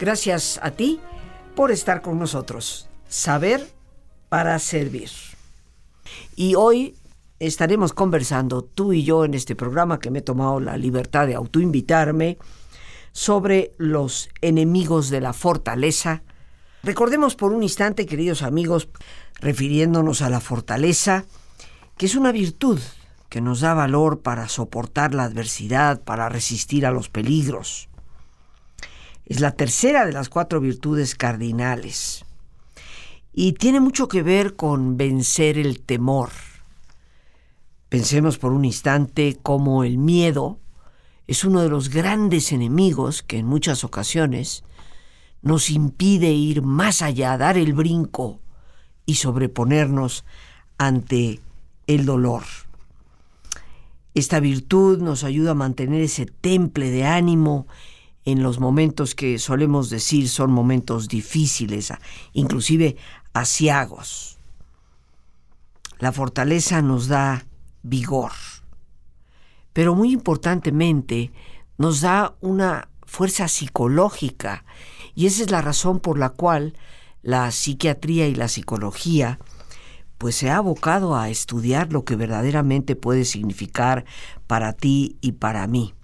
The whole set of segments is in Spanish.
Gracias a ti por estar con nosotros. Saber para servir. Y hoy estaremos conversando tú y yo en este programa que me he tomado la libertad de autoinvitarme sobre los enemigos de la fortaleza. Recordemos por un instante, queridos amigos, refiriéndonos a la fortaleza, que es una virtud que nos da valor para soportar la adversidad, para resistir a los peligros. Es la tercera de las cuatro virtudes cardinales. Y tiene mucho que ver con vencer el temor. Pensemos por un instante cómo el miedo es uno de los grandes enemigos que en muchas ocasiones nos impide ir más allá, dar el brinco y sobreponernos ante el dolor. Esta virtud nos ayuda a mantener ese temple de ánimo en los momentos que solemos decir son momentos difíciles, inclusive asiagos. La fortaleza nos da vigor, pero muy importantemente nos da una fuerza psicológica y esa es la razón por la cual la psiquiatría y la psicología pues se ha abocado a estudiar lo que verdaderamente puede significar para ti y para mí.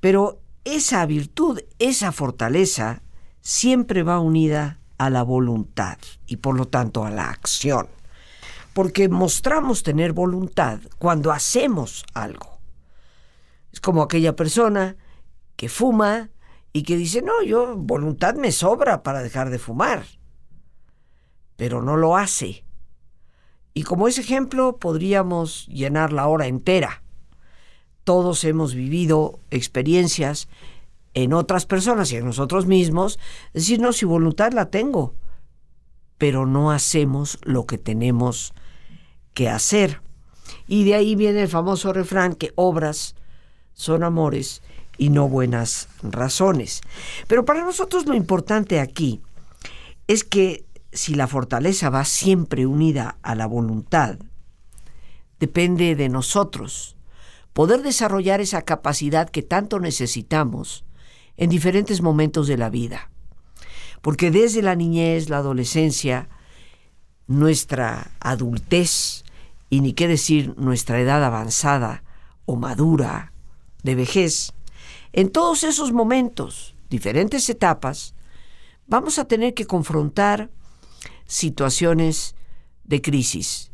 Pero esa virtud, esa fortaleza, siempre va unida a la voluntad y por lo tanto a la acción. Porque mostramos tener voluntad cuando hacemos algo. Es como aquella persona que fuma y que dice, no, yo voluntad me sobra para dejar de fumar, pero no lo hace. Y como ese ejemplo podríamos llenar la hora entera todos hemos vivido experiencias en otras personas y en nosotros mismos, decir, no, si voluntad la tengo, pero no hacemos lo que tenemos que hacer. Y de ahí viene el famoso refrán que obras son amores y no buenas razones. Pero para nosotros lo importante aquí es que si la fortaleza va siempre unida a la voluntad, depende de nosotros poder desarrollar esa capacidad que tanto necesitamos en diferentes momentos de la vida. Porque desde la niñez, la adolescencia, nuestra adultez y ni qué decir nuestra edad avanzada o madura de vejez, en todos esos momentos, diferentes etapas, vamos a tener que confrontar situaciones de crisis.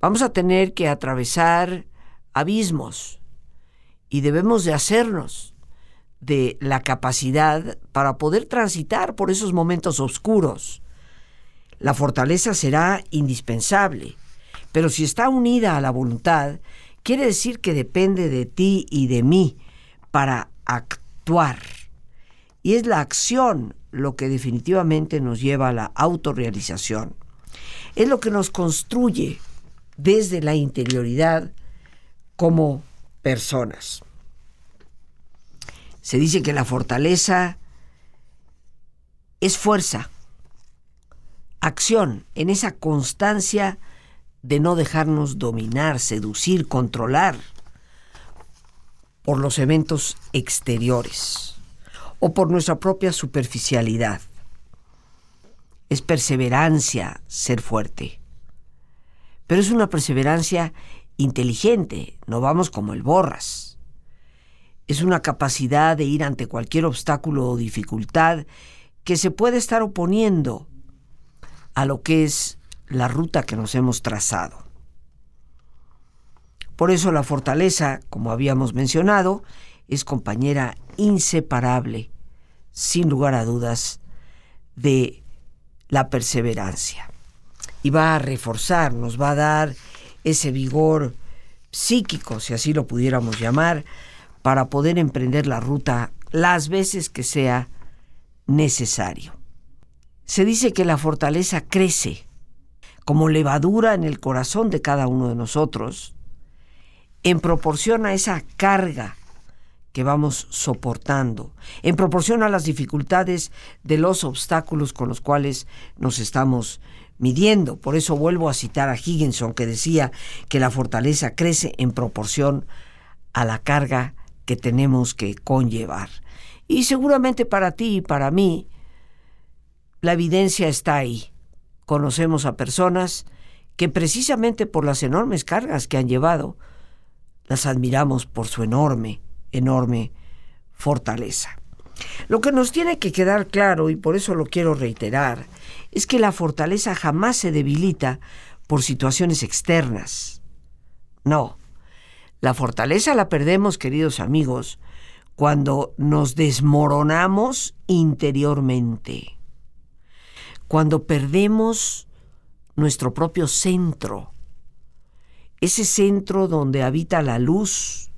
Vamos a tener que atravesar abismos y debemos de hacernos de la capacidad para poder transitar por esos momentos oscuros. La fortaleza será indispensable, pero si está unida a la voluntad, quiere decir que depende de ti y de mí para actuar. Y es la acción lo que definitivamente nos lleva a la autorrealización. Es lo que nos construye desde la interioridad como personas. Se dice que la fortaleza es fuerza, acción, en esa constancia de no dejarnos dominar, seducir, controlar por los eventos exteriores o por nuestra propia superficialidad. Es perseverancia ser fuerte, pero es una perseverancia inteligente, no vamos como el borras. Es una capacidad de ir ante cualquier obstáculo o dificultad que se puede estar oponiendo a lo que es la ruta que nos hemos trazado. Por eso la fortaleza, como habíamos mencionado, es compañera inseparable, sin lugar a dudas, de la perseverancia. Y va a reforzar, nos va a dar ese vigor psíquico, si así lo pudiéramos llamar, para poder emprender la ruta las veces que sea necesario. Se dice que la fortaleza crece como levadura en el corazón de cada uno de nosotros, en proporción a esa carga que vamos soportando, en proporción a las dificultades de los obstáculos con los cuales nos estamos midiendo. Por eso vuelvo a citar a Higginson que decía que la fortaleza crece en proporción a la carga que tenemos que conllevar. Y seguramente para ti y para mí, la evidencia está ahí. Conocemos a personas que precisamente por las enormes cargas que han llevado, las admiramos por su enorme, enorme fortaleza. Lo que nos tiene que quedar claro, y por eso lo quiero reiterar, es que la fortaleza jamás se debilita por situaciones externas. No, la fortaleza la perdemos, queridos amigos, cuando nos desmoronamos interiormente, cuando perdemos nuestro propio centro, ese centro donde habita la luz.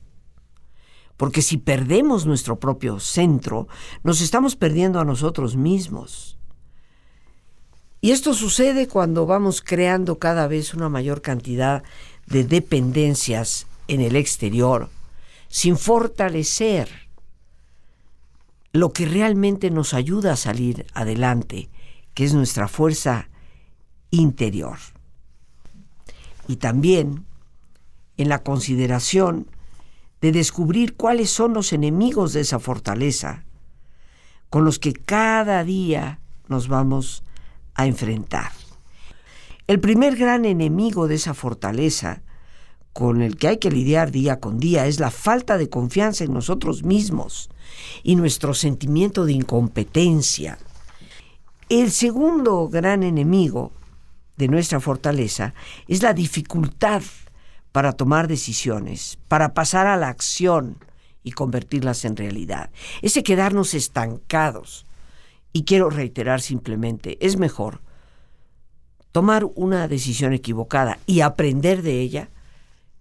Porque si perdemos nuestro propio centro, nos estamos perdiendo a nosotros mismos. Y esto sucede cuando vamos creando cada vez una mayor cantidad de dependencias en el exterior, sin fortalecer lo que realmente nos ayuda a salir adelante, que es nuestra fuerza interior. Y también en la consideración de descubrir cuáles son los enemigos de esa fortaleza con los que cada día nos vamos a enfrentar. El primer gran enemigo de esa fortaleza con el que hay que lidiar día con día es la falta de confianza en nosotros mismos y nuestro sentimiento de incompetencia. El segundo gran enemigo de nuestra fortaleza es la dificultad para tomar decisiones, para pasar a la acción y convertirlas en realidad. Ese quedarnos estancados. Y quiero reiterar simplemente, es mejor tomar una decisión equivocada y aprender de ella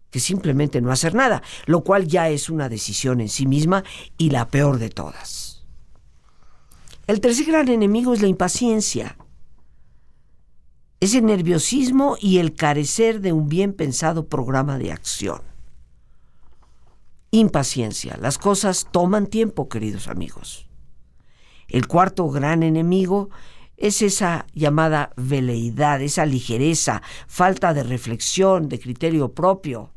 que simplemente no hacer nada, lo cual ya es una decisión en sí misma y la peor de todas. El tercer gran enemigo es la impaciencia ese nerviosismo y el carecer de un bien pensado programa de acción. Impaciencia. Las cosas toman tiempo, queridos amigos. El cuarto gran enemigo es esa llamada veleidad, esa ligereza, falta de reflexión, de criterio propio.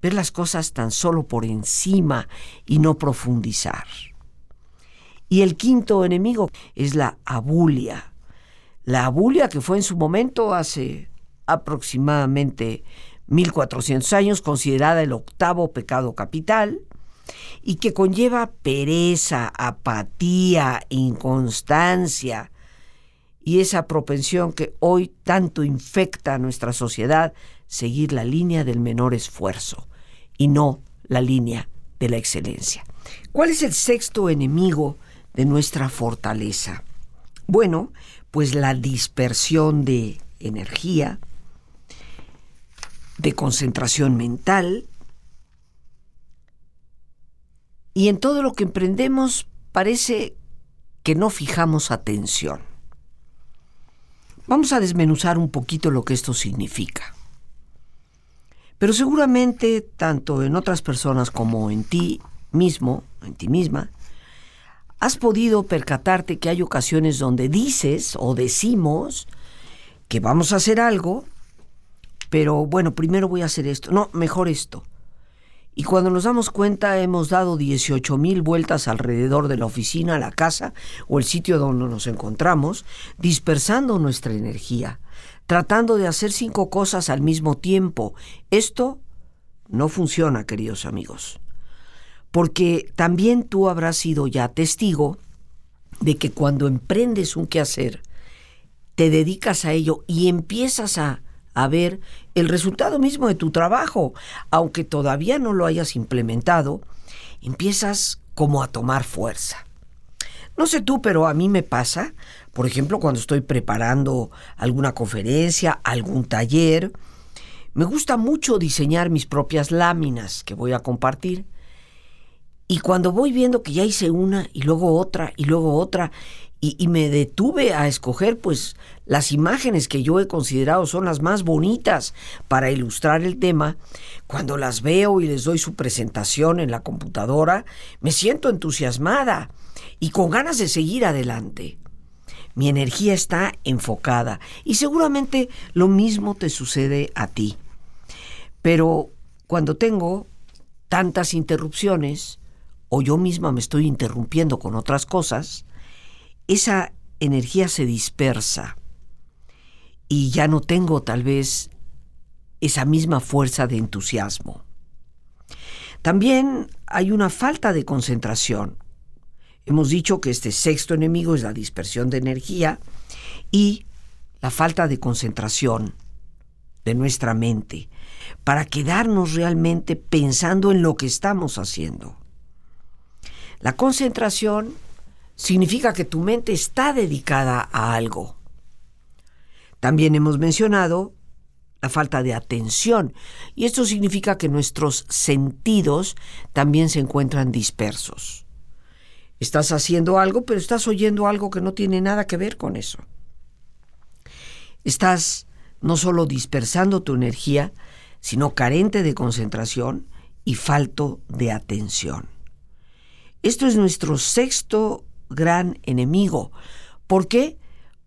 Ver las cosas tan solo por encima y no profundizar. Y el quinto enemigo es la abulia, la abulia, que fue en su momento hace aproximadamente 1400 años considerada el octavo pecado capital y que conlleva pereza, apatía, inconstancia y esa propensión que hoy tanto infecta a nuestra sociedad, seguir la línea del menor esfuerzo y no la línea de la excelencia. ¿Cuál es el sexto enemigo de nuestra fortaleza? Bueno, pues la dispersión de energía, de concentración mental, y en todo lo que emprendemos parece que no fijamos atención. Vamos a desmenuzar un poquito lo que esto significa. Pero seguramente, tanto en otras personas como en ti mismo, en ti misma, ¿Has podido percatarte que hay ocasiones donde dices o decimos que vamos a hacer algo, pero bueno, primero voy a hacer esto, no, mejor esto? Y cuando nos damos cuenta hemos dado 18 mil vueltas alrededor de la oficina, la casa o el sitio donde nos encontramos, dispersando nuestra energía, tratando de hacer cinco cosas al mismo tiempo. Esto no funciona, queridos amigos porque también tú habrás sido ya testigo de que cuando emprendes un quehacer, te dedicas a ello y empiezas a, a ver el resultado mismo de tu trabajo, aunque todavía no lo hayas implementado, empiezas como a tomar fuerza. No sé tú, pero a mí me pasa, por ejemplo, cuando estoy preparando alguna conferencia, algún taller, me gusta mucho diseñar mis propias láminas que voy a compartir y cuando voy viendo que ya hice una y luego otra y luego otra, y, me detuve a escoger pues las imágenes que yo he considerado son las más bonitas para ilustrar el tema, cuando las veo y les doy su presentación en la computadora, me siento entusiasmada y con ganas de seguir adelante. Mi energía está enfocada y seguramente lo mismo te sucede a ti. Pero cuando tengo tantas interrupciones, o yo misma me estoy interrumpiendo con otras cosas, esa energía se dispersa y ya no tengo tal vez esa misma fuerza de entusiasmo. También hay una falta de concentración. Hemos dicho que este sexto enemigo es la dispersión de energía y la falta de concentración de nuestra mente para quedarnos realmente pensando en lo que estamos haciendo. La concentración significa que tu mente está dedicada a algo. También hemos mencionado la falta de atención y esto significa que nuestros sentidos también se encuentran dispersos. Estás haciendo algo, pero estás oyendo algo que no tiene nada que ver con eso. Estás no solo dispersando tu energía, sino carente de concentración y falto de atención. Esto es nuestro sexto gran enemigo. ¿Por qué?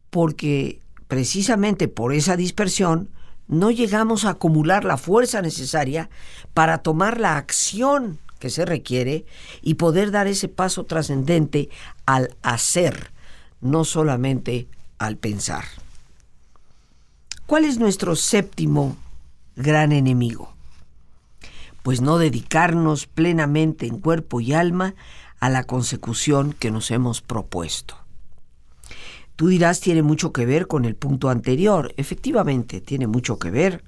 Porque precisamente por esa dispersión no llegamos a acumular la fuerza necesaria para tomar la acción que se requiere y poder dar ese paso trascendente al hacer, no solamente al pensar. ¿Cuál es nuestro séptimo gran enemigo? Pues no dedicarnos plenamente en cuerpo y alma a la consecución que nos hemos propuesto. Tú dirás, tiene mucho que ver con el punto anterior. Efectivamente, tiene mucho que ver,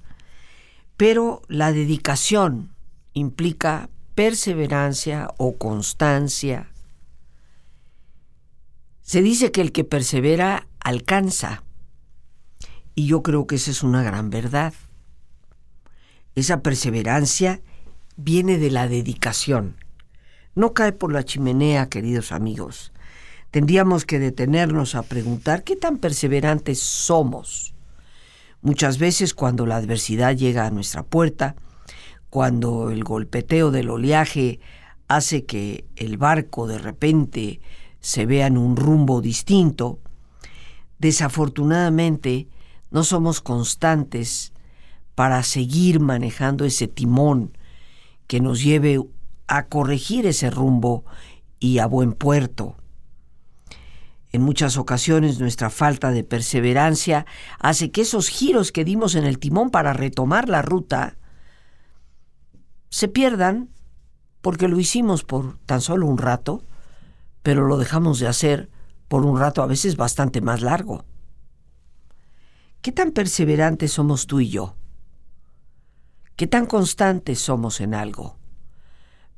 pero la dedicación implica perseverancia o constancia. Se dice que el que persevera alcanza, y yo creo que esa es una gran verdad. Esa perseverancia viene de la dedicación no cae por la chimenea, queridos amigos. Tendríamos que detenernos a preguntar qué tan perseverantes somos. Muchas veces cuando la adversidad llega a nuestra puerta, cuando el golpeteo del oleaje hace que el barco de repente se vea en un rumbo distinto, desafortunadamente no somos constantes para seguir manejando ese timón que nos lleve a corregir ese rumbo y a buen puerto. En muchas ocasiones nuestra falta de perseverancia hace que esos giros que dimos en el timón para retomar la ruta se pierdan porque lo hicimos por tan solo un rato, pero lo dejamos de hacer por un rato a veces bastante más largo. ¿Qué tan perseverantes somos tú y yo? ¿Qué tan constantes somos en algo?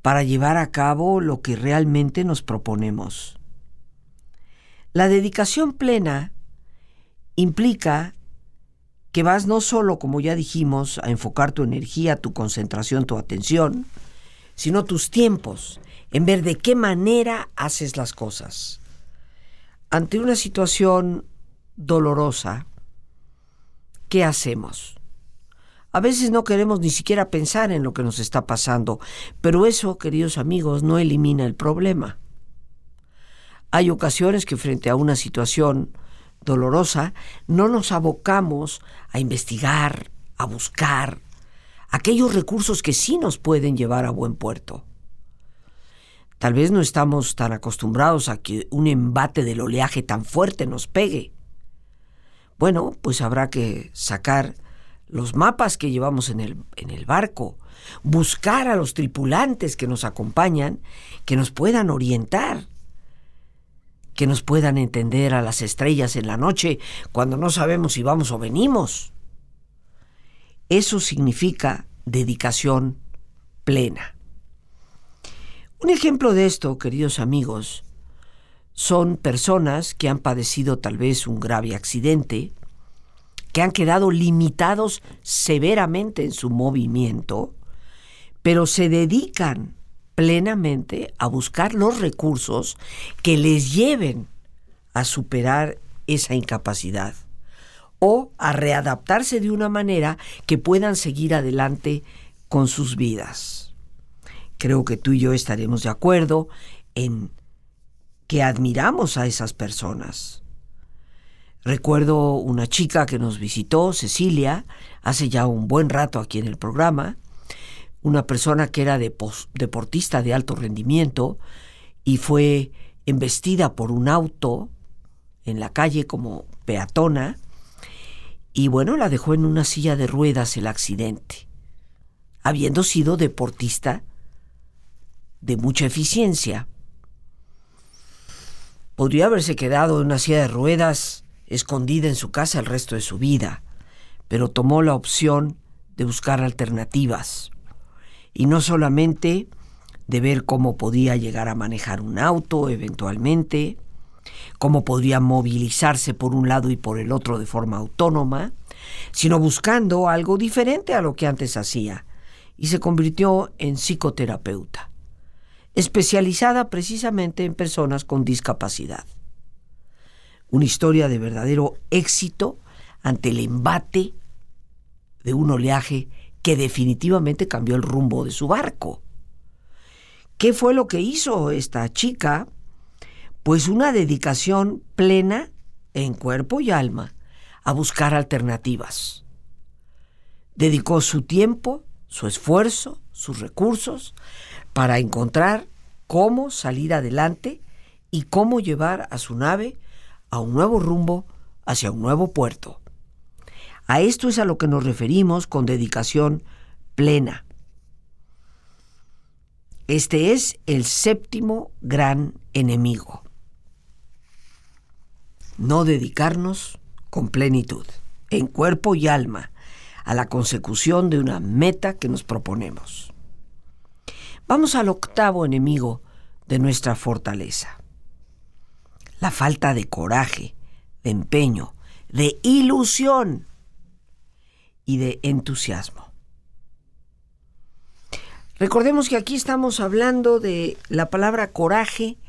Para llevar a cabo lo que realmente nos proponemos. La dedicación plena implica que vas no solo, como ya dijimos, a enfocar tu energía, tu concentración, tu atención, sino tus tiempos, en ver de qué manera haces las cosas. Ante una situación dolorosa, ¿qué hacemos? A veces no queremos ni siquiera pensar en lo que nos está pasando, pero eso, queridos amigos, no elimina el problema. Hay ocasiones que frente a una situación dolorosa no nos abocamos a investigar, a buscar aquellos recursos que sí nos pueden llevar a buen puerto. Tal vez no estamos tan acostumbrados a que un embate del oleaje tan fuerte nos pegue. Bueno, pues habrá que sacar los mapas que llevamos en el, en el barco, buscar a los tripulantes que nos acompañan, que nos puedan orientar, que nos puedan entender a las estrellas en la noche cuando no sabemos si vamos o venimos. Eso significa dedicación plena. Un ejemplo de esto, queridos amigos, son personas que han padecido tal vez un grave accidente, que han quedado limitados severamente en su movimiento, pero se dedican plenamente a buscar los recursos que les lleven a superar esa incapacidad o a readaptarse de una manera que puedan seguir adelante con sus vidas. Creo que tú y yo estaremos de acuerdo en que admiramos a esas personas. Recuerdo una chica que nos visitó, Cecilia, hace ya un buen rato aquí en el programa, una persona que era deportista de alto rendimiento y fue embestida por un auto en la calle como peatona y bueno, la dejó en una silla de ruedas el accidente, habiendo sido deportista de mucha eficiencia. Podría haberse quedado en una silla de ruedas escondida en su casa el resto de su vida, pero tomó la opción de buscar alternativas. Y no solamente de ver cómo podía llegar a manejar un auto eventualmente, cómo podría movilizarse por un lado y por el otro de forma autónoma, sino buscando algo diferente a lo que antes hacía, y se convirtió en psicoterapeuta, especializada precisamente en personas con discapacidad. Una historia de verdadero éxito ante el embate de un oleaje que definitivamente cambió el rumbo de su barco. ¿Qué fue lo que hizo esta chica? Pues una dedicación plena en cuerpo y alma a buscar alternativas. Dedicó su tiempo, su esfuerzo, sus recursos para encontrar cómo salir adelante y cómo llevar a su nave a un nuevo rumbo hacia un nuevo puerto. A esto es a lo que nos referimos con dedicación plena. Este es el séptimo gran enemigo. No dedicarnos con plenitud, en cuerpo y alma, a la consecución de una meta que nos proponemos. Vamos al octavo enemigo de nuestra fortaleza. La falta de coraje, de empeño, de ilusión y de entusiasmo. Recordemos que aquí estamos hablando de la palabra coraje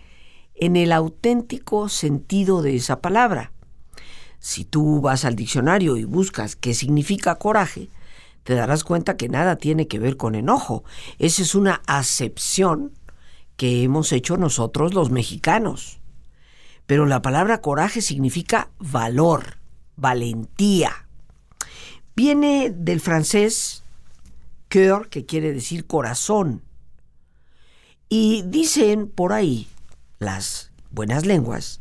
en el auténtico sentido de esa palabra. Si tú vas al diccionario y buscas qué significa coraje, te darás cuenta que nada tiene que ver con enojo. Esa es una acepción que hemos hecho nosotros los mexicanos. Pero la palabra coraje significa valor, valentía. Viene del francés cœur, que quiere decir corazón. Y dicen por ahí las buenas lenguas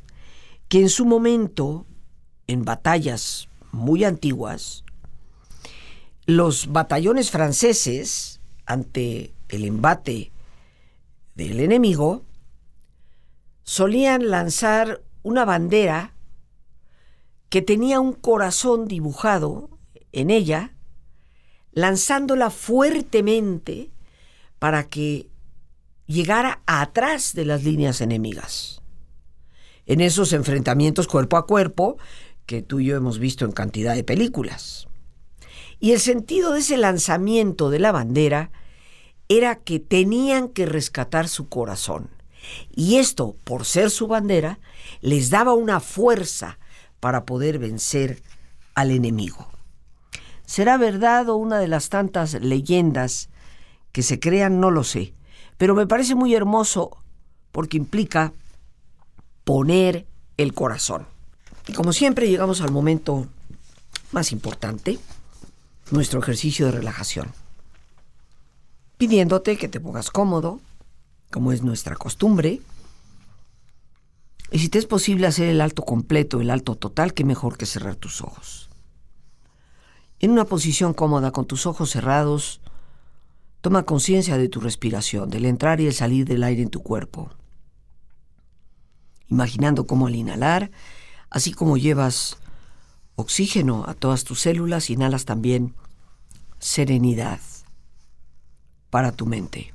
que en su momento, en batallas muy antiguas, los batallones franceses, ante el embate del enemigo, solían lanzar una bandera que tenía un corazón dibujado en ella lanzándola fuertemente para que llegara atrás de las líneas enemigas. En esos enfrentamientos cuerpo a cuerpo que tú y yo hemos visto en cantidad de películas. Y el sentido de ese lanzamiento de la bandera era que tenían que rescatar su corazón. Y esto, por ser su bandera, les daba una fuerza para poder vencer al enemigo. ¿Será verdad o una de las tantas leyendas que se crean? No lo sé. Pero me parece muy hermoso porque implica poner el corazón. Y como siempre llegamos al momento más importante, nuestro ejercicio de relajación. Pidiéndote que te pongas cómodo, como es nuestra costumbre. Y si te es posible hacer el alto completo, el alto total, qué mejor que cerrar tus ojos. En una posición cómoda, con tus ojos cerrados, toma conciencia de tu respiración, del entrar y el salir del aire en tu cuerpo. Imaginando cómo al inhalar, así como llevas oxígeno a todas tus células, inhalas también serenidad para tu mente.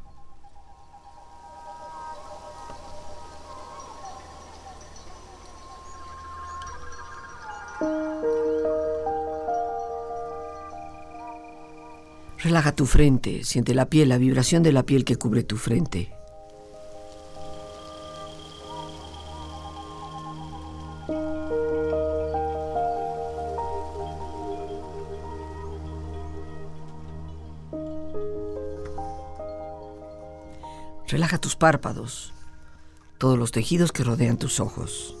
Relaja tu frente, siente la piel, la vibración de la piel que cubre tu frente. Relaja tus párpados, todos los tejidos que rodean tus ojos.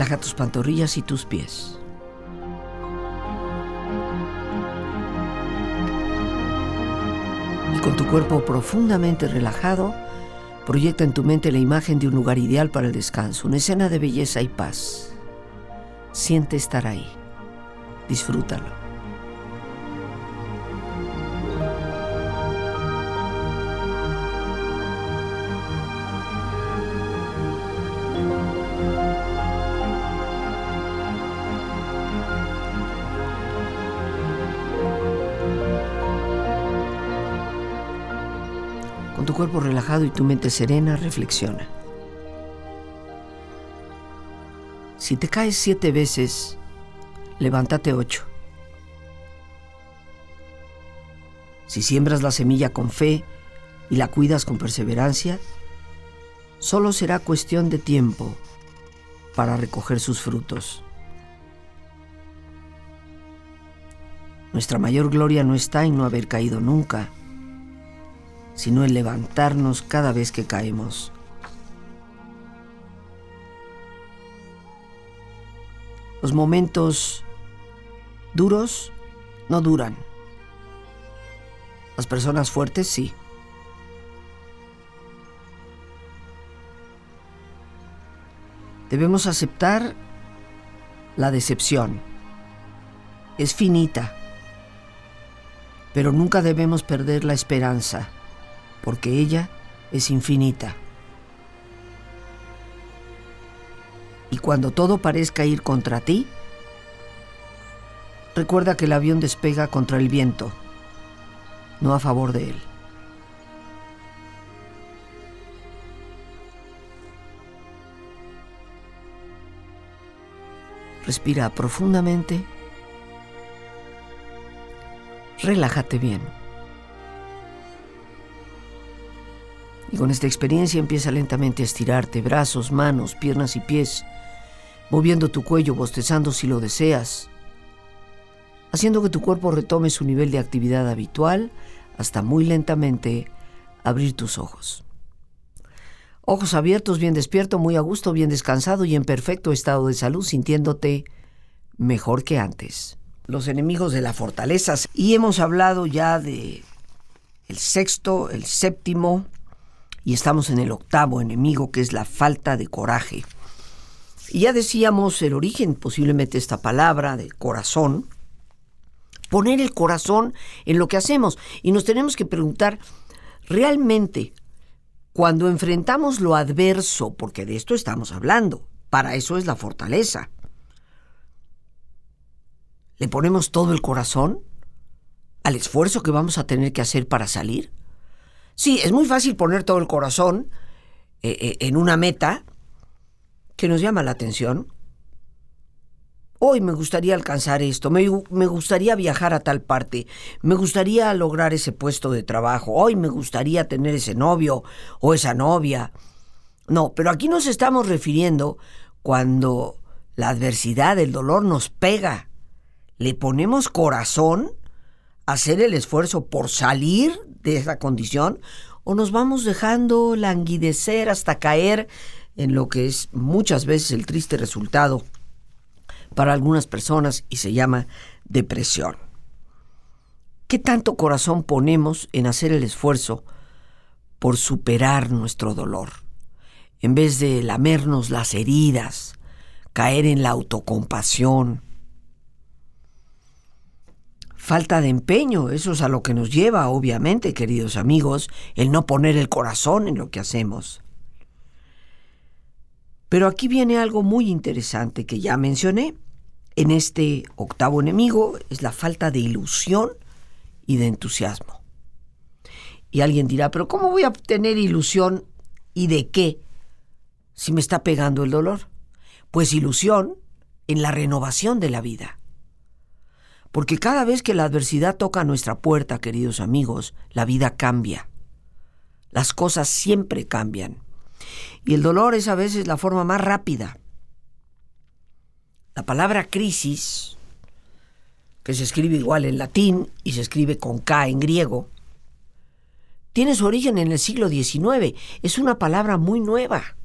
Relaja tus pantorrillas y tus pies. Y con tu cuerpo profundamente relajado, proyecta en tu mente la imagen de un lugar ideal para el descanso, una escena de belleza y paz. Siente estar ahí. Disfrútalo. Cuerpo relajado y tu mente serena, reflexiona. Si te caes siete veces, levántate ocho. Si siembras la semilla con fe y la cuidas con perseverancia, solo será cuestión de tiempo para recoger sus frutos. Nuestra mayor gloria no está en no haber caído nunca, sino en levantarnos cada vez que caemos. Los momentos duros no duran. Las personas fuertes sí. Debemos aceptar la decepción. Es finita, pero nunca debemos perder la esperanza porque ella es infinita. Y cuando todo parezca ir contra ti, recuerda que el avión despega contra el viento, no a favor de él. Respira profundamente. Relájate bien. Y con esta experiencia empieza lentamente a estirarte brazos, manos, piernas y pies, moviendo tu cuello, bostezando si lo deseas, haciendo que tu cuerpo retome su nivel de actividad habitual hasta muy lentamente abrir tus ojos. Ojos abiertos, bien despierto, muy a gusto, bien descansado y en perfecto estado de salud, sintiéndote mejor que antes. Los enemigos de la fortaleza. Y hemos hablado ya de el sexto, el séptimo, y estamos en el octavo enemigo, que es la falta de coraje. Y ya decíamos el origen, posiblemente esta palabra de corazón, poner el corazón en lo que hacemos. Y nos tenemos que preguntar, ¿realmente cuando enfrentamos lo adverso, porque de esto estamos hablando, para eso es la fortaleza, ¿le ponemos todo el corazón al esfuerzo que vamos a tener que hacer para salir? Sí, es muy fácil poner todo el corazón eh, eh, en una meta que nos llama la atención. Hoy me gustaría alcanzar esto, me, me, gustaría viajar a tal parte, me gustaría lograr ese puesto de trabajo, hoy me gustaría tener ese novio o esa novia. No, pero aquí nos estamos refiriendo cuando la adversidad, el dolor nos pega. Le ponemos corazón hacer el esfuerzo por salir de esa condición o nos vamos dejando languidecer hasta caer en lo que es muchas veces el triste resultado para algunas personas y se llama depresión. ¿Qué tanto corazón ponemos en hacer el esfuerzo por superar nuestro dolor? En vez de lamernos las heridas, caer en la autocompasión, falta de empeño, eso es a lo que nos lleva, obviamente, queridos amigos, el no poner el corazón en lo que hacemos. Pero aquí viene algo muy interesante que ya mencioné. En este octavo enemigo es la falta de ilusión y de entusiasmo. Y alguien dirá, pero ¿cómo voy a tener ilusión y de qué si me está pegando el dolor? Pues ilusión en la renovación de la vida. Porque cada vez que la adversidad toca nuestra puerta, queridos amigos, la vida cambia. Las cosas siempre cambian. Y el dolor es a veces la forma más rápida. La palabra crisis, que se escribe igual en latín y se escribe con K en griego, tiene su origen en el siglo XIX. Es una palabra muy nueva.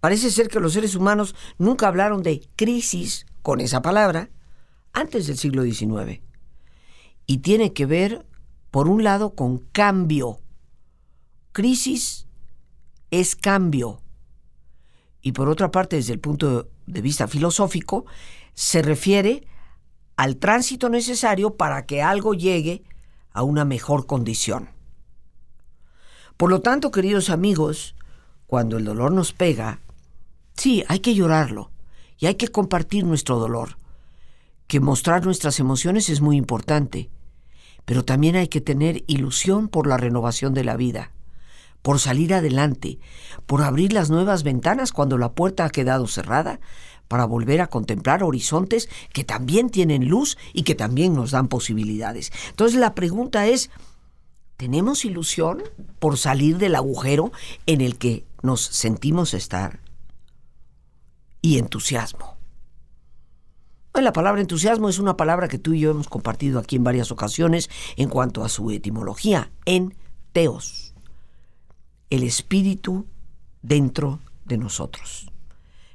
Parece ser que los seres humanos nunca hablaron de crisis con esa palabra antes del siglo XIX. Y tiene que ver, por un lado, con cambio. Crisis es cambio. Y por otra parte, desde el punto de vista filosófico, se refiere al tránsito necesario para que algo llegue a una mejor condición. Por lo tanto, queridos amigos, cuando el dolor nos pega, sí, hay que llorarlo y hay que compartir nuestro dolor que mostrar nuestras emociones es muy importante, pero también hay que tener ilusión por la renovación de la vida, por salir adelante, por abrir las nuevas ventanas cuando la puerta ha quedado cerrada, para volver a contemplar horizontes que también tienen luz y que también nos dan posibilidades. Entonces la pregunta es, ¿tenemos ilusión por salir del agujero en el que nos sentimos estar? Y entusiasmo. La palabra entusiasmo es una palabra que tú y yo hemos compartido aquí en varias ocasiones en cuanto a su etimología, en teos, el espíritu dentro de nosotros.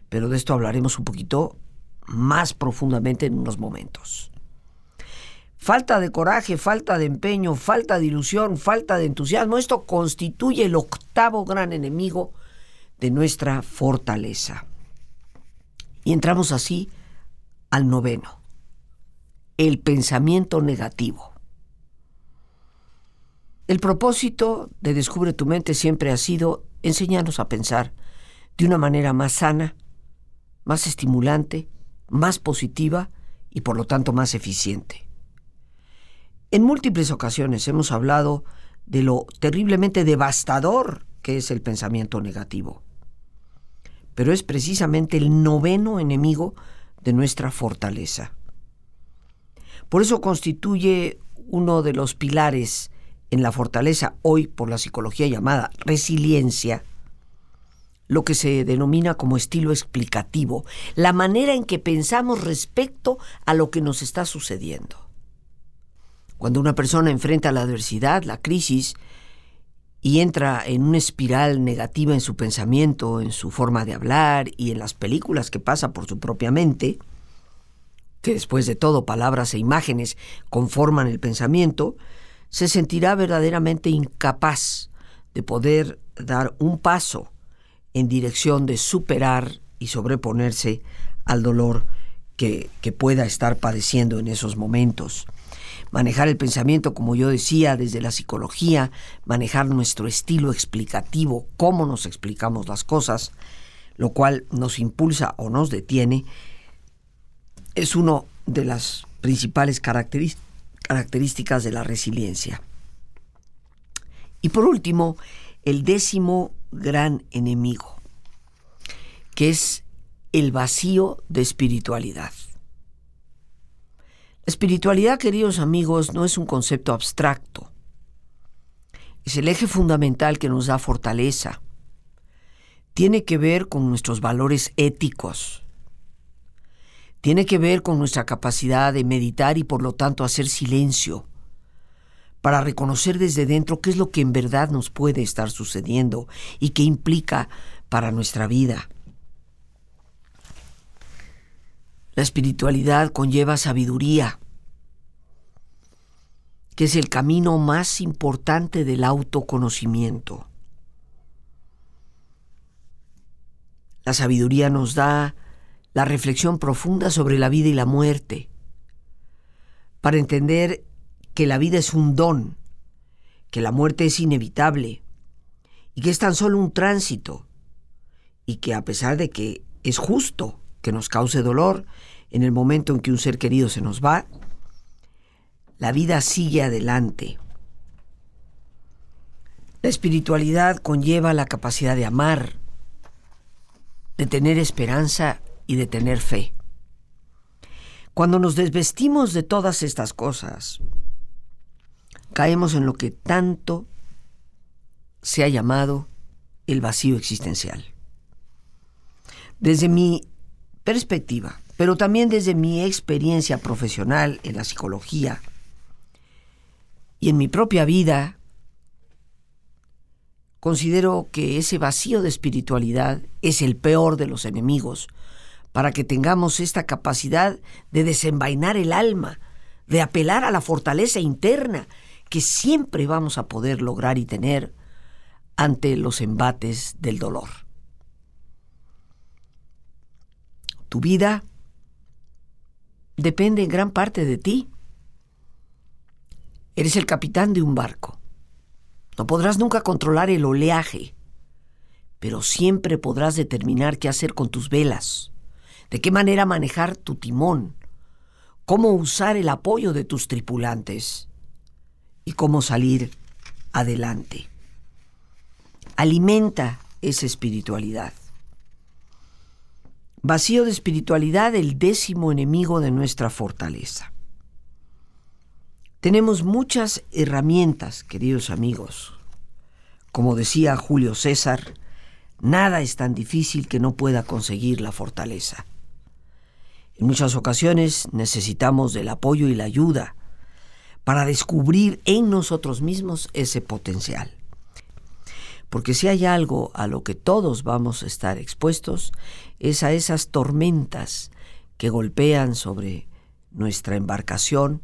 Pero de esto hablaremos un poquito más profundamente en unos momentos. Falta de coraje, falta de empeño, falta de ilusión, falta de entusiasmo, esto constituye el octavo gran enemigo de nuestra fortaleza. Y entramos así al noveno, el pensamiento negativo. El propósito de Descubre tu mente siempre ha sido enseñarnos a pensar de una manera más sana, más estimulante, más positiva y por lo tanto más eficiente. En múltiples ocasiones hemos hablado de lo terriblemente devastador que es el pensamiento negativo. pero es precisamente el noveno enemigo de nuestra fortaleza. Por eso constituye uno de los pilares en la fortaleza hoy por la psicología llamada resiliencia, lo que se denomina como estilo explicativo, la manera en que pensamos respecto a lo que nos está sucediendo. Cuando una persona enfrenta la adversidad, la crisis, y entra en una espiral negativa en su pensamiento, en su forma de hablar y en las películas que pasa por su propia mente, que después de todo palabras e imágenes conforman el pensamiento, se sentirá verdaderamente incapaz de poder dar un paso en dirección de superar y sobreponerse al dolor que, que pueda estar padeciendo en esos momentos manejar el pensamiento, como yo decía, desde la psicología, manejar nuestro estilo explicativo, cómo nos explicamos las cosas, lo cual nos impulsa o nos detiene, es una de las principales características de la resiliencia. Y por último, el décimo gran enemigo, que es el vacío de espiritualidad. Espiritualidad, queridos amigos, no es un concepto abstracto. Es el eje fundamental que nos da fortaleza. Tiene que ver con nuestros valores éticos. Tiene que ver con nuestra capacidad de meditar y por lo tanto hacer silencio para reconocer desde dentro qué es lo que en verdad nos puede estar sucediendo y qué implica para nuestra vida. La espiritualidad conlleva sabiduría, que es el camino más importante del autoconocimiento. La sabiduría nos da la reflexión profunda sobre la vida y la muerte, para entender que la vida es un don, que la muerte es inevitable y que es tan solo un tránsito y que a pesar de que es justo que nos cause dolor en el momento en que un ser querido se nos va, la vida sigue adelante. La espiritualidad conlleva la capacidad de amar, de tener esperanza y de tener fe. Cuando nos desvestimos de todas estas cosas, caemos en lo que tanto se ha llamado el vacío existencial. Desde mi perspectiva, pero también desde mi experiencia profesional en la psicología y en mi propia vida, considero que ese vacío de espiritualidad es el peor de los enemigos para que tengamos esta capacidad de desenvainar el alma, de apelar a la fortaleza interna que siempre vamos a poder lograr y tener ante los embates del dolor. Tu vida depende en gran parte de ti. Eres el capitán de un barco. No podrás nunca controlar el oleaje, pero siempre podrás determinar qué hacer con tus velas, de qué manera manejar tu timón, cómo usar el apoyo de tus tripulantes y cómo salir adelante. Alimenta esa espiritualidad. Vacío de espiritualidad, el décimo enemigo de nuestra fortaleza. Tenemos muchas herramientas, queridos amigos. Como decía Julio César, nada es tan difícil que no pueda conseguir la fortaleza. En muchas ocasiones necesitamos del apoyo y la ayuda para descubrir en nosotros mismos ese potencial. Porque si hay algo a lo que todos vamos a estar expuestos, es a esas tormentas que golpean sobre nuestra embarcación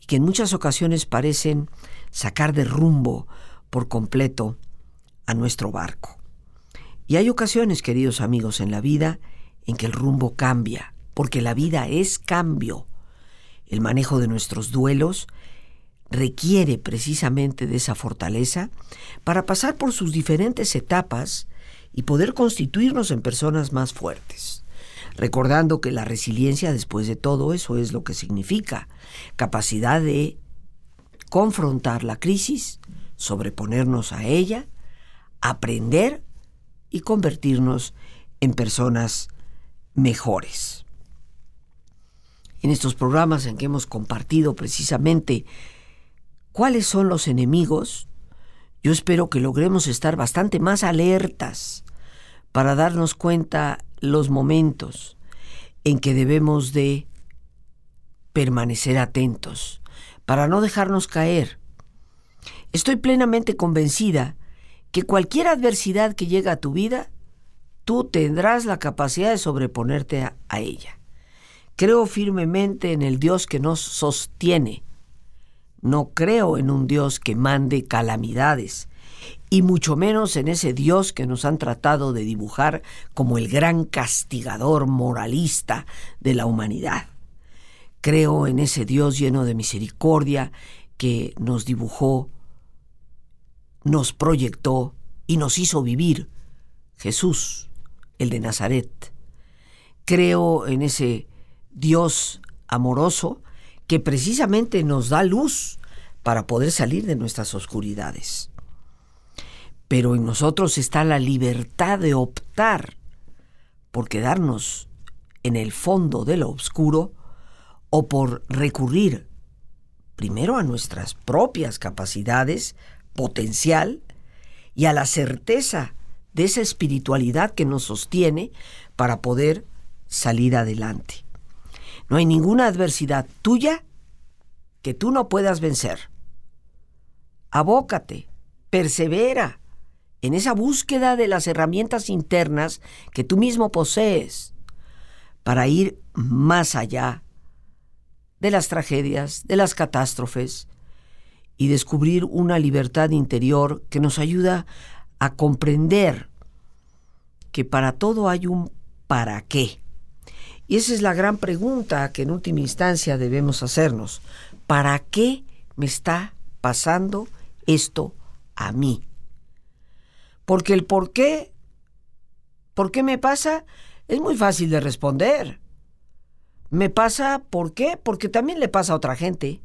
y que en muchas ocasiones parecen sacar de rumbo por completo a nuestro barco. Y hay ocasiones, queridos amigos, en la vida en que el rumbo cambia, porque la vida es cambio. El manejo de nuestros duelos requiere precisamente de esa fortaleza para pasar por sus diferentes etapas y poder constituirnos en personas más fuertes. Recordando que la resiliencia, después de todo eso, es lo que significa capacidad de confrontar la crisis, sobreponernos a ella, aprender y convertirnos en personas mejores. En estos programas en que hemos compartido precisamente cuáles son los enemigos, yo espero que logremos estar bastante más alertas para darnos cuenta los momentos en que debemos de permanecer atentos, para no dejarnos caer. Estoy plenamente convencida que cualquier adversidad que llegue a tu vida, tú tendrás la capacidad de sobreponerte a, a ella. Creo firmemente en el Dios que nos sostiene. No creo en un Dios que mande calamidades, y mucho menos en ese Dios que nos han tratado de dibujar como el gran castigador moralista de la humanidad. Creo en ese Dios lleno de misericordia que nos dibujó, nos proyectó y nos hizo vivir, Jesús, el de Nazaret. Creo en ese Dios amoroso que precisamente nos da luz para poder salir de nuestras oscuridades. Pero en nosotros está la libertad de optar por quedarnos en el fondo de lo oscuro o por recurrir primero a nuestras propias capacidades, potencial, y a la certeza de esa espiritualidad que nos sostiene para poder salir adelante. No hay ninguna adversidad tuya que tú no puedas vencer. Abócate, persevera en esa búsqueda de las herramientas internas que tú mismo posees para ir más allá de las tragedias, de las catástrofes, y descubrir una libertad interior que nos ayuda a comprender que para todo hay un para qué. Y esa es la gran pregunta que en última instancia debemos hacernos. ¿Para qué me está pasando esto a mí? Porque el por qué, ¿por qué me pasa? Es muy fácil de responder. Me pasa, ¿por qué? Porque también le pasa a otra gente.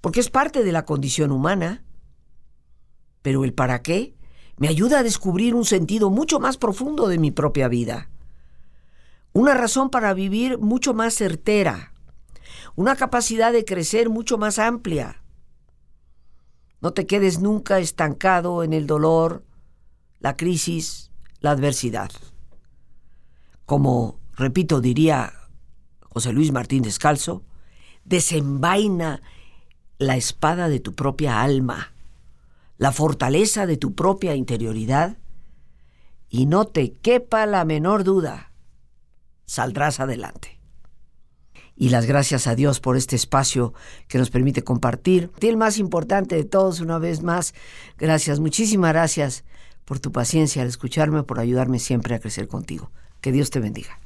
Porque es parte de la condición humana. Pero el para qué me ayuda a descubrir un sentido mucho más profundo de mi propia vida. Una razón para vivir mucho más certera. Una capacidad de crecer mucho más amplia. No te quedes nunca estancado en el dolor, la crisis, la adversidad. Como, repito, diría José Luis Martín Descalzo, desenvaina la espada de tu propia alma, la fortaleza de tu propia interioridad, y no te quepa la menor duda, saldrás adelante. Y las gracias a Dios por este espacio que nos permite compartir. Y el más importante de todos, una vez más, gracias, muchísimas gracias por tu paciencia al escucharme, por ayudarme siempre a crecer contigo. Que Dios te bendiga.